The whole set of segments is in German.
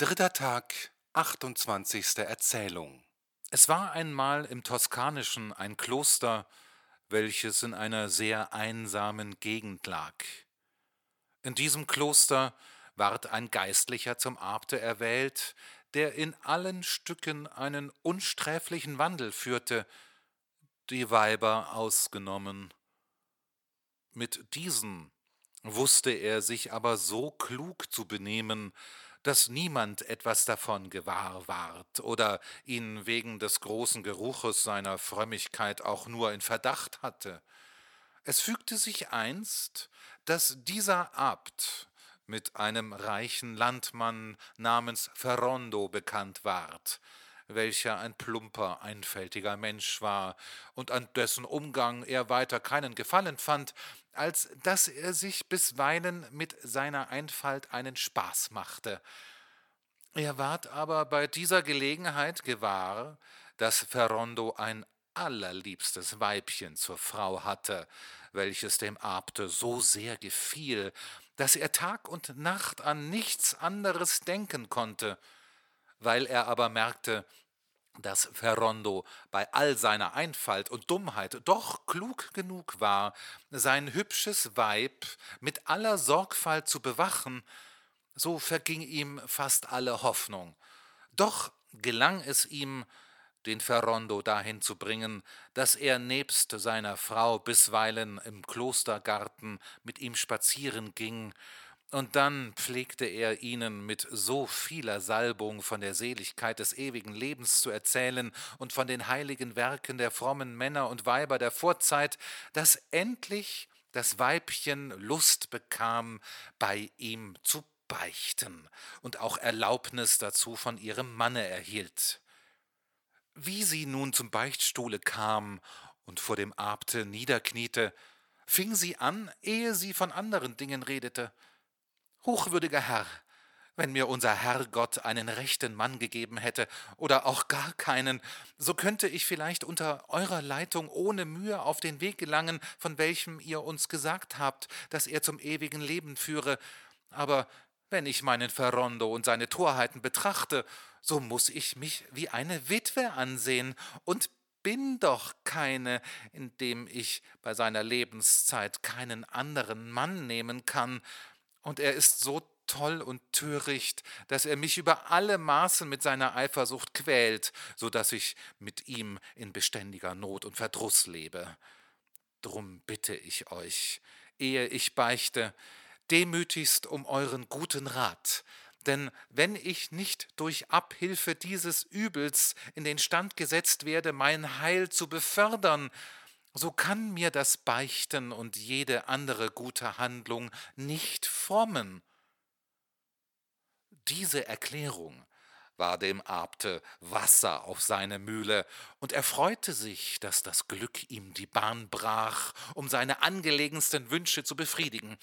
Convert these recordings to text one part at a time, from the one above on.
Dritter Tag, 28. Erzählung. Es war einmal im Toskanischen ein Kloster, welches in einer sehr einsamen Gegend lag. In diesem Kloster ward ein Geistlicher zum Abte erwählt, der in allen Stücken einen unsträflichen Wandel führte, die Weiber ausgenommen. Mit diesen wusste er sich aber so klug zu benehmen, dass niemand etwas davon gewahr ward oder ihn wegen des großen Geruches seiner Frömmigkeit auch nur in Verdacht hatte. Es fügte sich einst, dass dieser Abt mit einem reichen Landmann namens Ferrondo bekannt ward, welcher ein plumper, einfältiger Mensch war und an dessen Umgang er weiter keinen Gefallen fand, als dass er sich bisweilen mit seiner Einfalt einen Spaß machte. Er ward aber bei dieser Gelegenheit gewahr, dass Ferrondo ein allerliebstes Weibchen zur Frau hatte, welches dem Abte so sehr gefiel, dass er Tag und Nacht an nichts anderes denken konnte. Weil er aber merkte, dass Ferrondo bei all seiner Einfalt und Dummheit doch klug genug war, sein hübsches Weib mit aller Sorgfalt zu bewachen, so verging ihm fast alle Hoffnung. Doch gelang es ihm, den Ferrondo dahin zu bringen, dass er nebst seiner Frau bisweilen im Klostergarten mit ihm spazieren ging und dann pflegte er ihnen mit so vieler Salbung von der Seligkeit des ewigen Lebens zu erzählen und von den heiligen Werken der frommen Männer und Weiber der Vorzeit, dass endlich das Weibchen Lust bekam, bei ihm zu beichten und auch Erlaubnis dazu von ihrem Manne erhielt. Wie sie nun zum Beichtstuhle kam und vor dem Abte niederkniete, fing sie an, ehe sie von anderen Dingen redete, Hochwürdiger Herr, wenn mir unser Herrgott einen rechten Mann gegeben hätte oder auch gar keinen, so könnte ich vielleicht unter eurer Leitung ohne Mühe auf den Weg gelangen, von welchem ihr uns gesagt habt, dass er zum ewigen Leben führe. Aber wenn ich meinen Ferrondo und seine Torheiten betrachte, so muss ich mich wie eine Witwe ansehen und bin doch keine, indem ich bei seiner Lebenszeit keinen anderen Mann nehmen kann, und er ist so toll und töricht, dass er mich über alle Maßen mit seiner Eifersucht quält, so dass ich mit ihm in beständiger Not und Verdruß lebe. Drum bitte ich euch, ehe ich beichte, demütigst um euren guten Rat, denn wenn ich nicht durch Abhilfe dieses Übels in den Stand gesetzt werde, mein Heil zu befördern, so kann mir das Beichten und jede andere gute Handlung nicht frommen. Diese Erklärung war dem Abte Wasser auf seine Mühle, und er freute sich, dass das Glück ihm die Bahn brach, um seine angelegensten Wünsche zu befriedigen.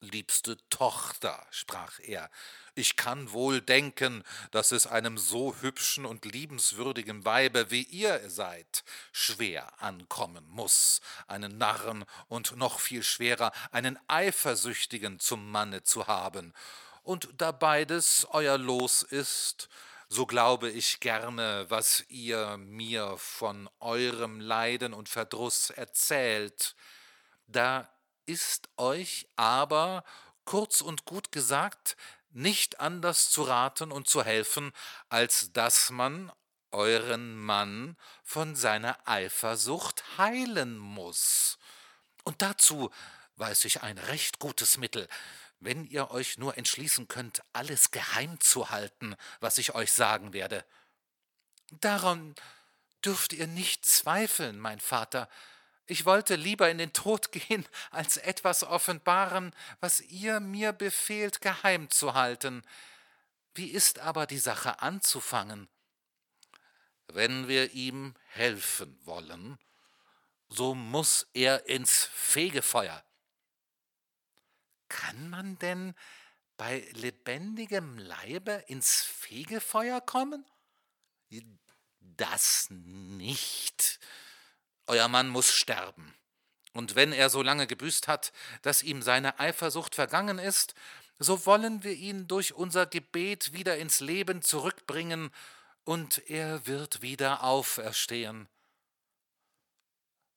Liebste Tochter, sprach er, ich kann wohl denken, dass es einem so hübschen und liebenswürdigen Weibe wie ihr seid schwer ankommen muss, einen Narren und noch viel schwerer einen Eifersüchtigen zum Manne zu haben. Und da beides euer Los ist, so glaube ich gerne, was ihr mir von eurem Leiden und Verdruß erzählt. Da ist euch aber, kurz und gut gesagt, nicht anders zu raten und zu helfen, als dass man euren Mann von seiner Eifersucht heilen muss. Und dazu weiß ich ein recht gutes Mittel, wenn ihr euch nur entschließen könnt, alles geheim zu halten, was ich euch sagen werde. Daran dürft ihr nicht zweifeln, mein Vater, ich wollte lieber in den Tod gehen, als etwas offenbaren, was ihr mir befehlt, geheim zu halten. Wie ist aber die Sache anzufangen? Wenn wir ihm helfen wollen, so muss er ins Fegefeuer. Kann man denn bei lebendigem Leibe ins Fegefeuer kommen? Das nicht, euer Mann muss sterben. Und wenn er so lange gebüßt hat, dass ihm seine Eifersucht vergangen ist, so wollen wir ihn durch unser Gebet wieder ins Leben zurückbringen, und er wird wieder auferstehen.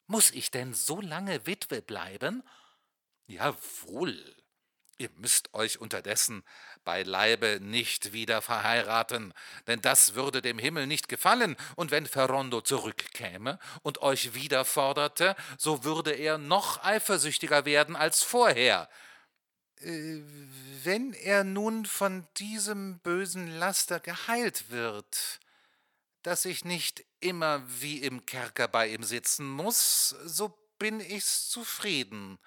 Muss ich denn so lange Witwe bleiben? Jawohl. Ihr müsst euch unterdessen beileibe nicht wieder verheiraten, denn das würde dem Himmel nicht gefallen, und wenn Ferrondo zurückkäme und euch wieder forderte, so würde er noch eifersüchtiger werden als vorher. Äh, wenn er nun von diesem bösen Laster geheilt wird, dass ich nicht immer wie im Kerker bei ihm sitzen muss, so bin ich's zufrieden.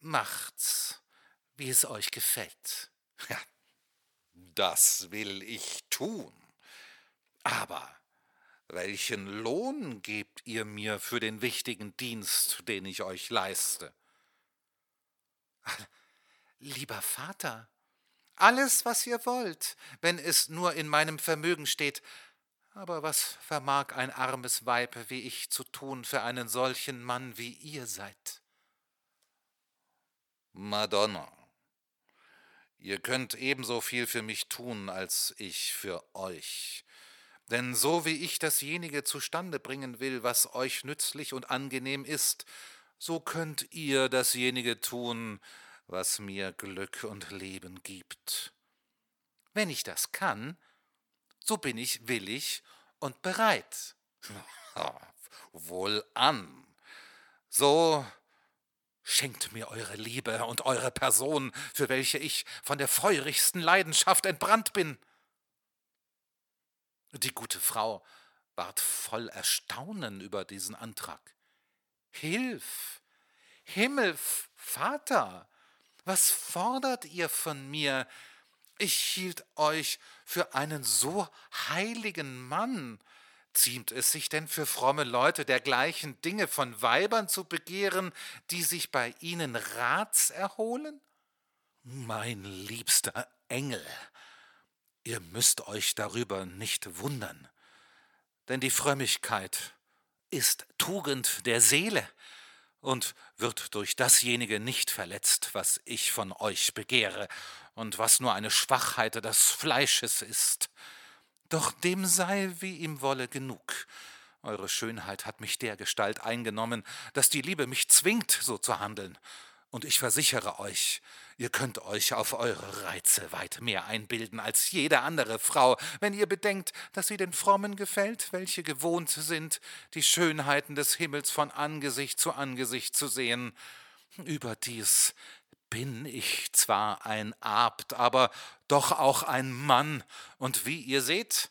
Macht's, wie es euch gefällt. Ja, das will ich tun. Aber welchen Lohn gebt ihr mir für den wichtigen Dienst, den ich euch leiste? Lieber Vater, alles, was ihr wollt, wenn es nur in meinem Vermögen steht. Aber was vermag ein armes Weib wie ich zu tun für einen solchen Mann, wie ihr seid? Madonna, ihr könnt ebenso viel für mich tun, als ich für euch. Denn so wie ich dasjenige zustande bringen will, was euch nützlich und angenehm ist, so könnt ihr dasjenige tun, was mir Glück und Leben gibt. Wenn ich das kann, so bin ich willig und bereit. Wohlan. So schenkt mir eure Liebe und eure Person, für welche ich von der feurigsten Leidenschaft entbrannt bin. Die gute Frau ward voll Erstaunen über diesen Antrag. Hilf! Himmel, Vater! Was fordert ihr von mir? Ich hielt euch für einen so heiligen Mann. Ziemt es sich denn für fromme Leute dergleichen Dinge von Weibern zu begehren, die sich bei ihnen Rats erholen? Mein liebster Engel, ihr müsst euch darüber nicht wundern, denn die Frömmigkeit ist Tugend der Seele, und wird durch dasjenige nicht verletzt, was ich von euch begehre und was nur eine Schwachheit des Fleisches ist. Doch dem sei, wie ihm wolle, genug. Eure Schönheit hat mich dergestalt eingenommen, dass die Liebe mich zwingt, so zu handeln. Und ich versichere euch, ihr könnt euch auf eure Reize weit mehr einbilden als jede andere Frau, wenn ihr bedenkt, dass sie den Frommen gefällt, welche gewohnt sind, die Schönheiten des Himmels von Angesicht zu Angesicht zu sehen. Überdies bin ich zwar ein Abt, aber doch auch ein Mann, und wie ihr seht,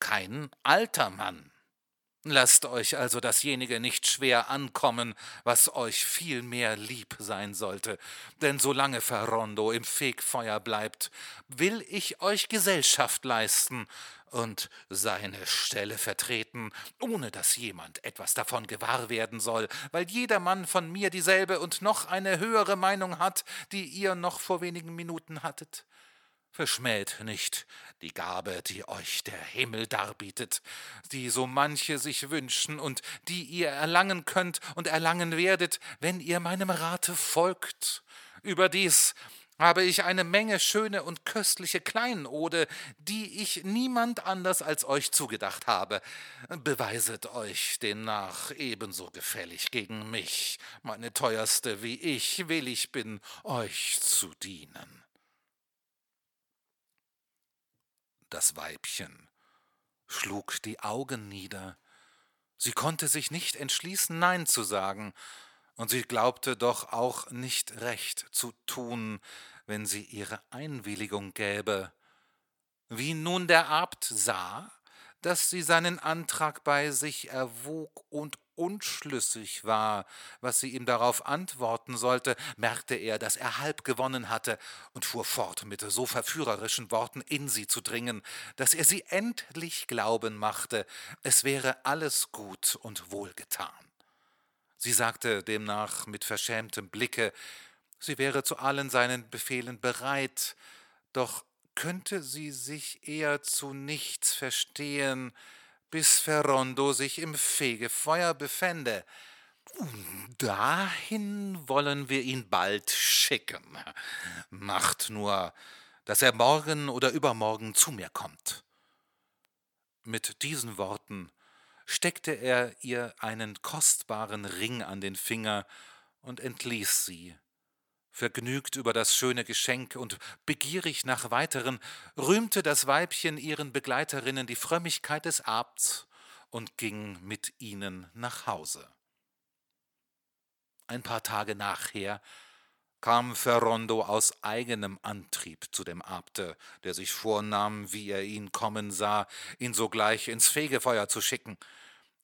kein alter Mann. Lasst euch also dasjenige nicht schwer ankommen, was euch viel mehr lieb sein sollte, denn solange Ferrondo im Fegfeuer bleibt, will ich euch Gesellschaft leisten und seine Stelle vertreten, ohne dass jemand etwas davon gewahr werden soll, weil jedermann von mir dieselbe und noch eine höhere Meinung hat, die ihr noch vor wenigen Minuten hattet. Verschmäht nicht die Gabe, die euch der Himmel darbietet, die so manche sich wünschen und die ihr erlangen könnt und erlangen werdet, wenn ihr meinem Rate folgt. Überdies habe ich eine Menge schöne und köstliche Kleinode, die ich niemand anders als euch zugedacht habe. Beweiset euch demnach ebenso gefällig gegen mich, meine teuerste, wie ich willig bin, euch zu dienen. Das Weibchen schlug die Augen nieder. Sie konnte sich nicht entschließen, Nein zu sagen, und sie glaubte doch auch nicht recht zu tun, wenn sie ihre Einwilligung gäbe. Wie nun der Abt sah, dass sie seinen Antrag bei sich erwog und unschlüssig war, was sie ihm darauf antworten sollte, merkte er, dass er halb gewonnen hatte und fuhr fort, mit so verführerischen Worten in sie zu dringen, dass er sie endlich glauben machte, es wäre alles gut und wohlgetan. Sie sagte demnach mit verschämtem Blicke, sie wäre zu allen seinen Befehlen bereit, doch könnte sie sich eher zu nichts verstehen, bis Ferrondo sich im Fegefeuer befände. Dahin wollen wir ihn bald schicken. Macht nur, dass er morgen oder übermorgen zu mir kommt. Mit diesen Worten steckte er ihr einen kostbaren Ring an den Finger und entließ sie. Vergnügt über das schöne Geschenk und begierig nach weiteren, rühmte das Weibchen ihren Begleiterinnen die Frömmigkeit des Abts und ging mit ihnen nach Hause. Ein paar Tage nachher kam Ferrondo aus eigenem Antrieb zu dem Abte, der sich vornahm, wie er ihn kommen sah, ihn sogleich ins Fegefeuer zu schicken.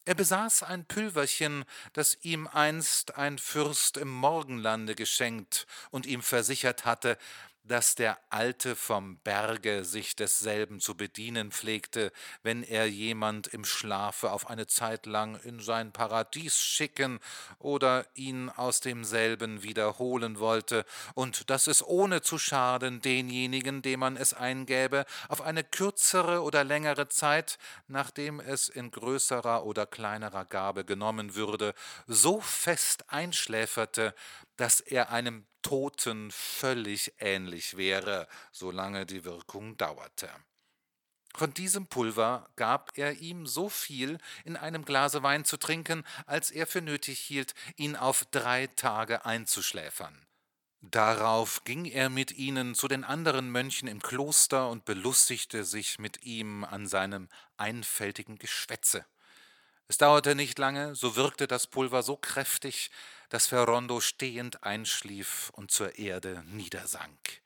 Er besaß ein Pülverchen, das ihm einst ein Fürst im Morgenlande geschenkt und ihm versichert hatte, dass der Alte vom Berge sich desselben zu bedienen pflegte, wenn er jemand im Schlafe auf eine Zeit lang in sein Paradies schicken oder ihn aus demselben wiederholen wollte, und dass es ohne zu schaden denjenigen, dem man es eingäbe, auf eine kürzere oder längere Zeit, nachdem es in größerer oder kleinerer Gabe genommen würde, so fest einschläferte, dass er einem Toten völlig ähnlich wäre, solange die Wirkung dauerte. Von diesem Pulver gab er ihm so viel in einem Glase Wein zu trinken, als er für nötig hielt, ihn auf drei Tage einzuschläfern. Darauf ging er mit ihnen zu den anderen Mönchen im Kloster und belustigte sich mit ihm an seinem einfältigen Geschwätze. Es dauerte nicht lange, so wirkte das Pulver so kräftig, dass Ferrondo stehend einschlief und zur Erde niedersank.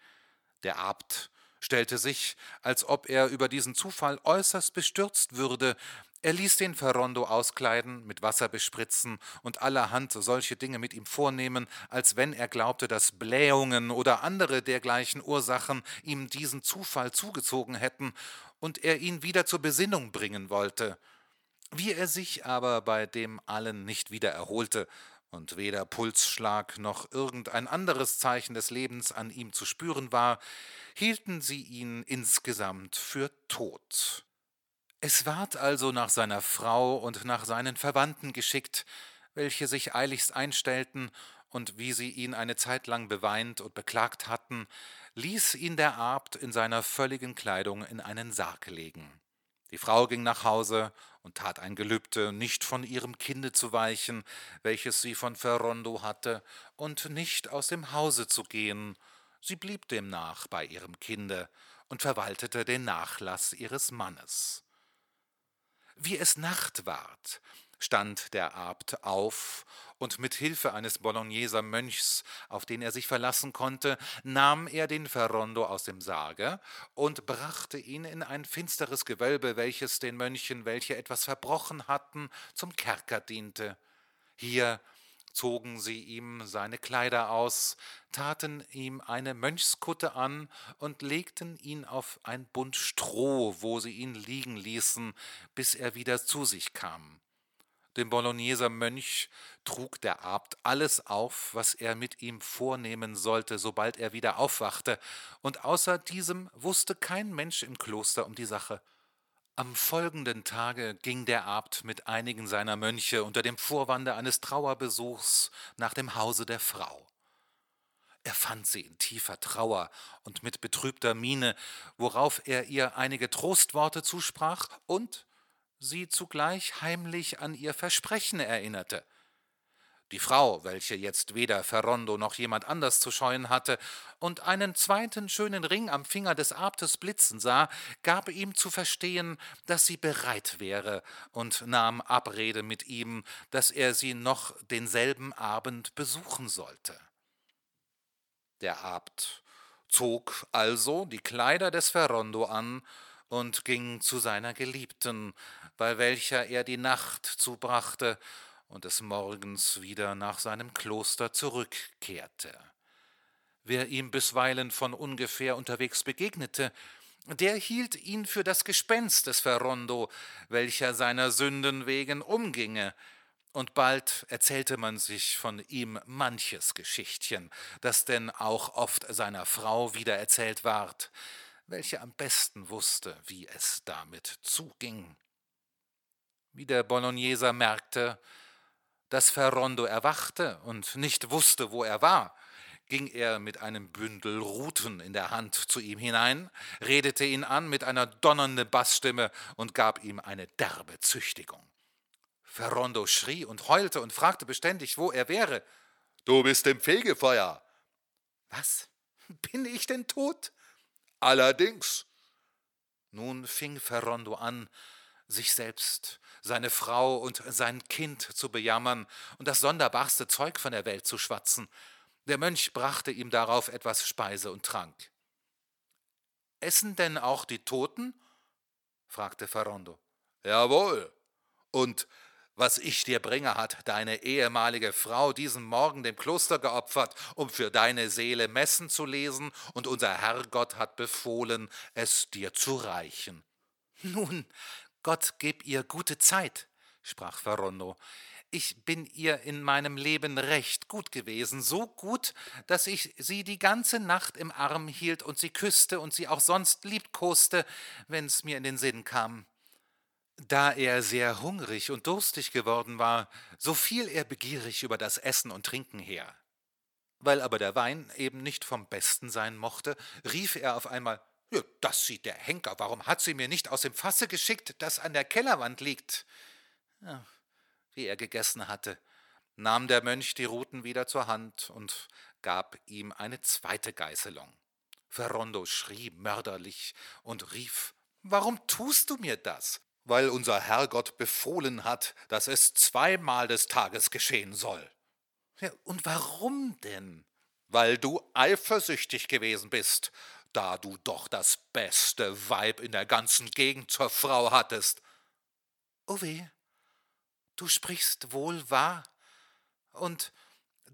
Der Abt stellte sich, als ob er über diesen Zufall äußerst bestürzt würde, er ließ den Ferrondo auskleiden, mit Wasser bespritzen und allerhand solche Dinge mit ihm vornehmen, als wenn er glaubte, dass Blähungen oder andere dergleichen Ursachen ihm diesen Zufall zugezogen hätten und er ihn wieder zur Besinnung bringen wollte. Wie er sich aber bei dem allen nicht wieder erholte und weder Pulsschlag noch irgendein anderes Zeichen des Lebens an ihm zu spüren war, hielten sie ihn insgesamt für tot. Es ward also nach seiner Frau und nach seinen Verwandten geschickt, welche sich eiligst einstellten, und wie sie ihn eine Zeit lang beweint und beklagt hatten, ließ ihn der Abt in seiner völligen Kleidung in einen Sarg legen. Die Frau ging nach Hause und tat ein Gelübde, nicht von ihrem Kinde zu weichen, welches sie von Ferrondo hatte, und nicht aus dem Hause zu gehen. Sie blieb demnach bei ihrem Kinde und verwaltete den Nachlass ihres Mannes. Wie es Nacht ward, stand der Abt auf und mit Hilfe eines Bologneser Mönchs, auf den er sich verlassen konnte, nahm er den Ferrondo aus dem Sarge und brachte ihn in ein finsteres Gewölbe, welches den Mönchen, welche etwas verbrochen hatten, zum Kerker diente. Hier zogen sie ihm seine Kleider aus, taten ihm eine Mönchskutte an und legten ihn auf ein Bund Stroh, wo sie ihn liegen ließen, bis er wieder zu sich kam. Dem Bologneser Mönch trug der Abt alles auf, was er mit ihm vornehmen sollte, sobald er wieder aufwachte, und außer diesem wusste kein Mensch im Kloster um die Sache. Am folgenden Tage ging der Abt mit einigen seiner Mönche unter dem Vorwande eines Trauerbesuchs nach dem Hause der Frau. Er fand sie in tiefer Trauer und mit betrübter Miene, worauf er ihr einige Trostworte zusprach und sie zugleich heimlich an ihr Versprechen erinnerte. Die Frau, welche jetzt weder Ferrondo noch jemand anders zu scheuen hatte und einen zweiten schönen Ring am Finger des Abtes blitzen sah, gab ihm zu verstehen, dass sie bereit wäre und nahm Abrede mit ihm, dass er sie noch denselben Abend besuchen sollte. Der Abt zog also die Kleider des Ferrondo an und ging zu seiner Geliebten, bei welcher er die Nacht zubrachte und des Morgens wieder nach seinem Kloster zurückkehrte. Wer ihm bisweilen von ungefähr unterwegs begegnete, der hielt ihn für das Gespenst des Ferrondo, welcher seiner Sünden wegen umginge, und bald erzählte man sich von ihm manches Geschichtchen, das denn auch oft seiner Frau wiedererzählt ward, welche am besten wusste, wie es damit zuging. Wie der Bologneser merkte, Dass Ferrondo erwachte und nicht wusste, wo er war, ging er mit einem Bündel Ruten in der Hand zu ihm hinein, redete ihn an mit einer donnernden Bassstimme und gab ihm eine derbe Züchtigung. Ferrondo schrie und heulte und fragte beständig, wo er wäre. Du bist im Fegefeuer. Was? Bin ich denn tot? Allerdings. Nun fing Ferrondo an, sich selbst, seine Frau und sein Kind zu bejammern und das sonderbarste Zeug von der Welt zu schwatzen. Der Mönch brachte ihm darauf etwas Speise und Trank. Essen denn auch die Toten? fragte Ferrondo. Jawohl. Und was ich dir bringe, hat deine ehemalige Frau diesen Morgen dem Kloster geopfert, um für deine Seele Messen zu lesen, und unser Herrgott hat befohlen, es dir zu reichen. Nun, Gott gib ihr gute Zeit, sprach Verrondo. Ich bin ihr in meinem Leben recht gut gewesen, so gut, dass ich sie die ganze Nacht im Arm hielt und sie küsste und sie auch sonst liebkoste, wenn's mir in den Sinn kam. Da er sehr hungrig und durstig geworden war, so fiel er begierig über das Essen und Trinken her. Weil aber der Wein eben nicht vom besten sein mochte, rief er auf einmal ja, Das sieht der Henker, warum hat sie mir nicht aus dem Fasse geschickt, das an der Kellerwand liegt? Ja, wie er gegessen hatte, nahm der Mönch die Ruten wieder zur Hand und gab ihm eine zweite Geißelung. Ferrondo schrie mörderlich und rief Warum tust du mir das? weil unser Herrgott befohlen hat, dass es zweimal des Tages geschehen soll. Ja, und warum denn? Weil du eifersüchtig gewesen bist, da du doch das beste Weib in der ganzen Gegend zur Frau hattest. Oh weh, du sprichst wohl wahr, und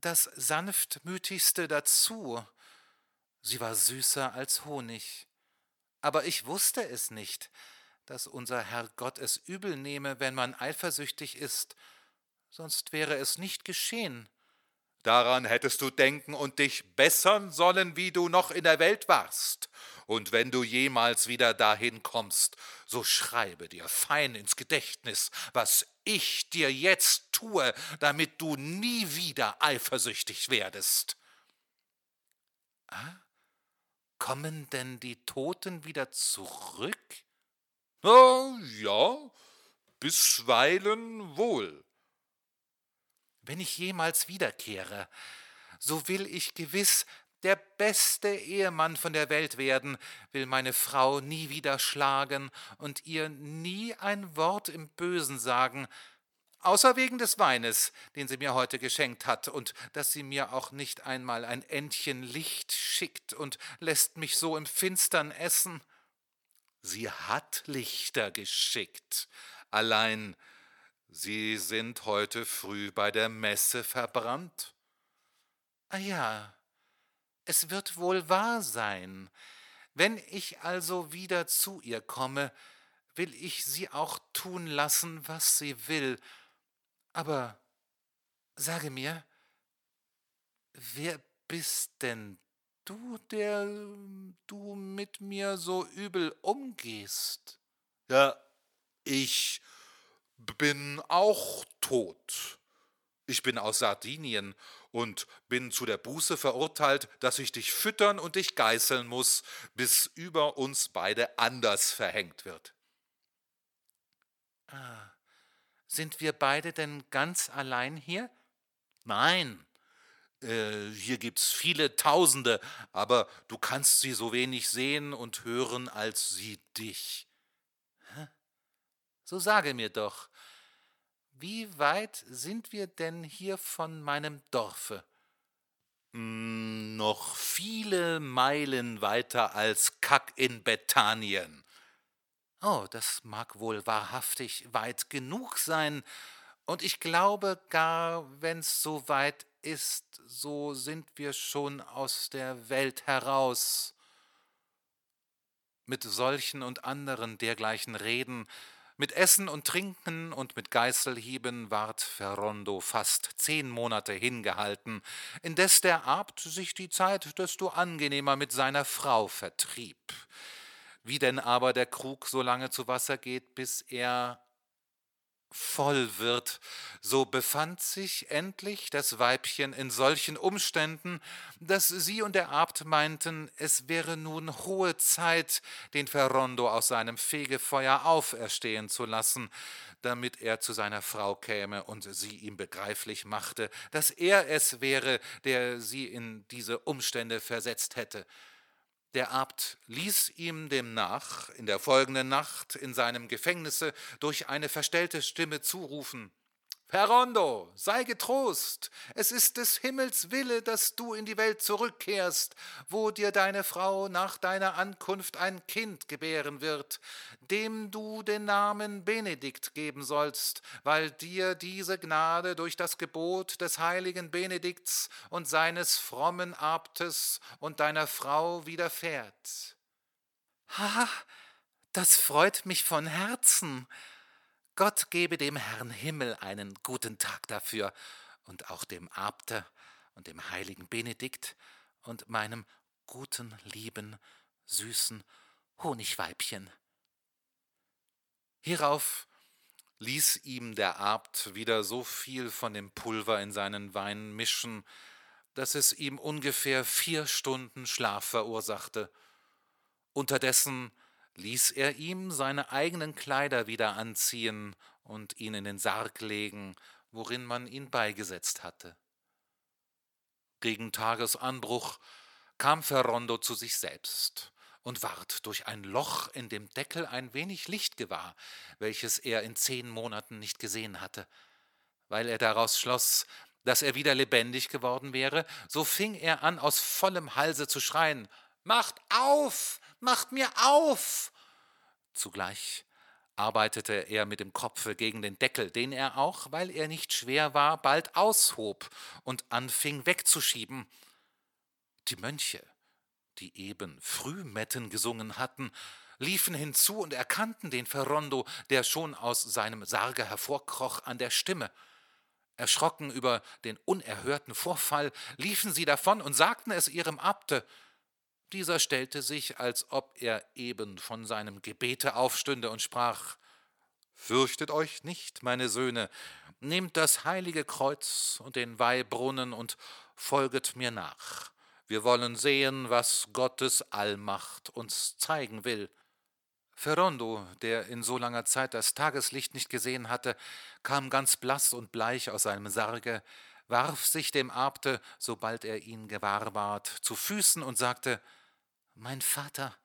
das sanftmütigste dazu. Sie war süßer als Honig. Aber ich wusste es nicht, dass unser Herr Gott es übel nehme, wenn man eifersüchtig ist, sonst wäre es nicht geschehen. Daran hättest du denken und dich bessern sollen, wie du noch in der Welt warst. Und wenn du jemals wieder dahin kommst, so schreibe dir fein ins Gedächtnis, was ich dir jetzt tue, damit du nie wieder eifersüchtig werdest. Ah, kommen denn die Toten wieder zurück? Na ja, bisweilen wohl. Wenn ich jemals wiederkehre, so will ich gewiss der beste Ehemann von der Welt werden, will meine Frau nie wieder schlagen und ihr nie ein Wort im Bösen sagen, außer wegen des Weines, den sie mir heute geschenkt hat, und dass sie mir auch nicht einmal ein Endchen Licht schickt und lässt mich so im Finstern essen. Sie hat Lichter geschickt, allein sie sind heute früh bei der Messe verbrannt. Ah ja, es wird wohl wahr sein. Wenn ich also wieder zu ihr komme, will ich sie auch tun lassen, was sie will. Aber sage mir, wer bist denn du, der du mit mir so übel umgehst? Ja, ich bin auch tot. Ich bin aus Sardinien und bin zu der Buße verurteilt, dass ich dich füttern und dich geißeln muss, bis über uns beide anders verhängt wird. Ah, sind wir beide denn ganz allein hier? Nein, äh, hier gibt's viele Tausende, aber du kannst sie so wenig sehen und hören als sie dich. So sage mir doch, wie weit sind wir denn hier von meinem Dorfe? Hm, noch viele Meilen weiter als Kack in Bethanien. Oh, das mag wohl wahrhaftig weit genug sein, und ich glaube gar, wenn's so weit ist, so sind wir schon aus der Welt heraus. Mit solchen und anderen dergleichen Reden, mit Essen und Trinken und mit Geißelhieben ward Ferrondo fast zehn Monate hingehalten, indes der Abt sich die Zeit desto angenehmer mit seiner Frau vertrieb. Wie denn aber der Krug so lange zu Wasser geht, bis er voll wird, so befand sich endlich das Weibchen in solchen Umständen, dass sie und der Abt meinten, es wäre nun hohe Zeit, den Ferrondo aus seinem Fegefeuer auferstehen zu lassen, damit er zu seiner Frau käme und sie ihm begreiflich machte, dass er es wäre, der sie in diese Umstände versetzt hätte. Der Abt ließ ihm demnach in der folgenden Nacht in seinem Gefängnisse durch eine verstellte Stimme zurufen Perondo, sei getrost, es ist des Himmels Wille, dass du in die Welt zurückkehrst, wo dir deine Frau nach deiner Ankunft ein Kind gebären wird, dem du den Namen Benedikt geben sollst, weil dir diese Gnade durch das Gebot des heiligen Benedikts und seines frommen Abtes und deiner Frau widerfährt. Ha, das freut mich von Herzen, Gott gebe dem Herrn Himmel einen guten Tag dafür und auch dem Abte und dem heiligen Benedikt und meinem guten, lieben, süßen Honigweibchen. Hierauf ließ ihm der Abt wieder so viel von dem Pulver in seinen Wein mischen, dass es ihm ungefähr vier Stunden Schlaf verursachte. Unterdessen ließ er ihm seine eigenen Kleider wieder anziehen und ihn in den Sarg legen, worin man ihn beigesetzt hatte. Gegen Tagesanbruch kam Ferrondo zu sich selbst und ward durch ein Loch in dem Deckel ein wenig Licht gewahr, welches er in zehn Monaten nicht gesehen hatte. Weil er daraus schloss, dass er wieder lebendig geworden wäre, so fing er an, aus vollem Halse zu schreien Macht auf, macht mir auf! Zugleich arbeitete er mit dem Kopfe gegen den Deckel, den er auch, weil er nicht schwer war, bald aushob und anfing wegzuschieben. Die Mönche, die eben Frühmetten gesungen hatten, liefen hinzu und erkannten den Ferrondo, der schon aus seinem Sarge hervorkroch, an der Stimme. Erschrocken über den unerhörten Vorfall, liefen sie davon und sagten es ihrem Abte. Dieser stellte sich, als ob er eben von seinem Gebete aufstünde und sprach Fürchtet euch nicht, meine Söhne, nehmt das heilige Kreuz und den Weihbrunnen und folget mir nach. Wir wollen sehen, was Gottes Allmacht uns zeigen will. Ferrondo, der in so langer Zeit das Tageslicht nicht gesehen hatte, kam ganz blass und bleich aus seinem Sarge, warf sich dem Abte, sobald er ihn gewahr ward, zu Füßen und sagte Mein Vater,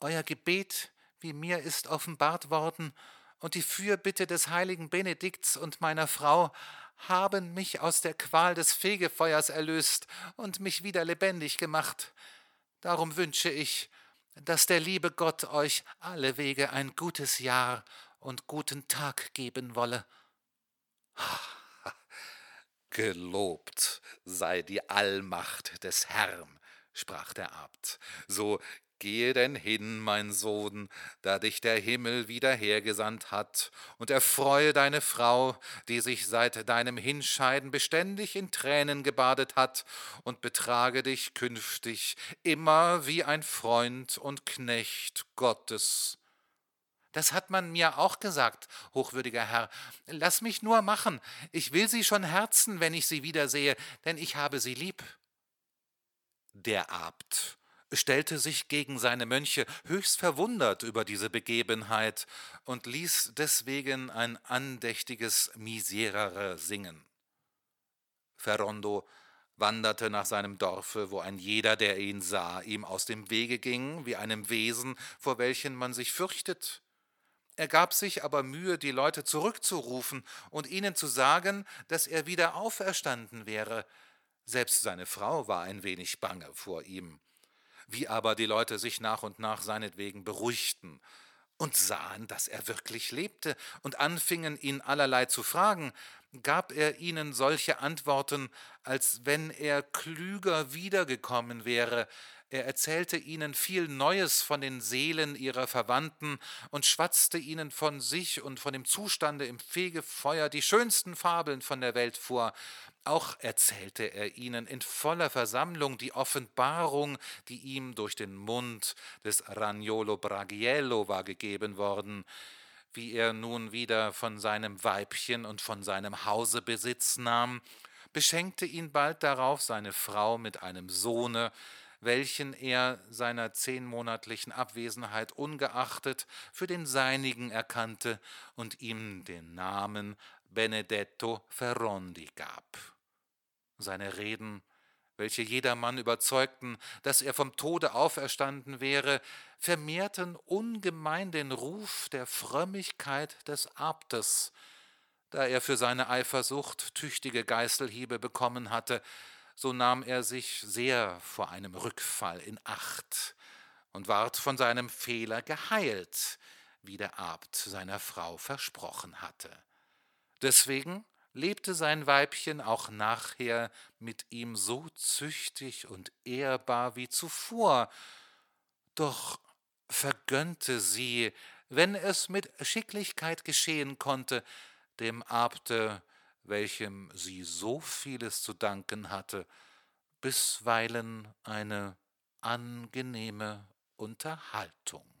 euer Gebet, wie mir ist offenbart worden, und die Fürbitte des heiligen Benedikts und meiner Frau haben mich aus der Qual des Fegefeuers erlöst und mich wieder lebendig gemacht. Darum wünsche ich, dass der liebe Gott euch alle Wege ein gutes Jahr und guten Tag geben wolle. Gelobt sei die Allmacht des Herrn, sprach der Abt. So Gehe denn hin, mein Sohn, da dich der Himmel wieder hergesandt hat, und erfreue deine Frau, die sich seit deinem Hinscheiden beständig in Tränen gebadet hat, und betrage dich künftig immer wie ein Freund und Knecht Gottes. Das hat man mir auch gesagt, hochwürdiger Herr. Lass mich nur machen. Ich will sie schon herzen, wenn ich sie wiedersehe, denn ich habe sie lieb. Der Abt stellte sich gegen seine Mönche höchst verwundert über diese Begebenheit und ließ deswegen ein andächtiges Miserere singen. Ferrondo wanderte nach seinem Dorfe, wo ein jeder, der ihn sah, ihm aus dem Wege ging, wie einem Wesen, vor welchem man sich fürchtet. Er gab sich aber Mühe, die Leute zurückzurufen und ihnen zu sagen, dass er wieder auferstanden wäre. Selbst seine Frau war ein wenig bange vor ihm. Wie aber die Leute sich nach und nach seinetwegen beruhigten und sahen, dass er wirklich lebte und anfingen, ihn allerlei zu fragen, gab er ihnen solche Antworten, als wenn er klüger wiedergekommen wäre, er erzählte ihnen viel Neues von den Seelen ihrer Verwandten und schwatzte ihnen von sich und von dem Zustande im Fegefeuer die schönsten Fabeln von der Welt vor, auch erzählte er ihnen in voller Versammlung die Offenbarung, die ihm durch den Mund des Ragnolo Bragiello war gegeben worden, wie er nun wieder von seinem Weibchen und von seinem Hause Besitz nahm, beschenkte ihn bald darauf seine Frau mit einem Sohne, welchen er seiner zehnmonatlichen Abwesenheit ungeachtet für den seinigen erkannte und ihm den Namen Benedetto Ferrondi gab. Seine Reden welche jedermann überzeugten, dass er vom Tode auferstanden wäre, vermehrten ungemein den Ruf der Frömmigkeit des Abtes, da er für seine Eifersucht tüchtige Geißelhiebe bekommen hatte, so nahm er sich sehr vor einem Rückfall in Acht und ward von seinem Fehler geheilt, wie der Abt seiner Frau versprochen hatte. Deswegen lebte sein Weibchen auch nachher mit ihm so züchtig und ehrbar wie zuvor, doch vergönnte sie, wenn es mit Schicklichkeit geschehen konnte, dem Abte, welchem sie so vieles zu danken hatte, bisweilen eine angenehme Unterhaltung.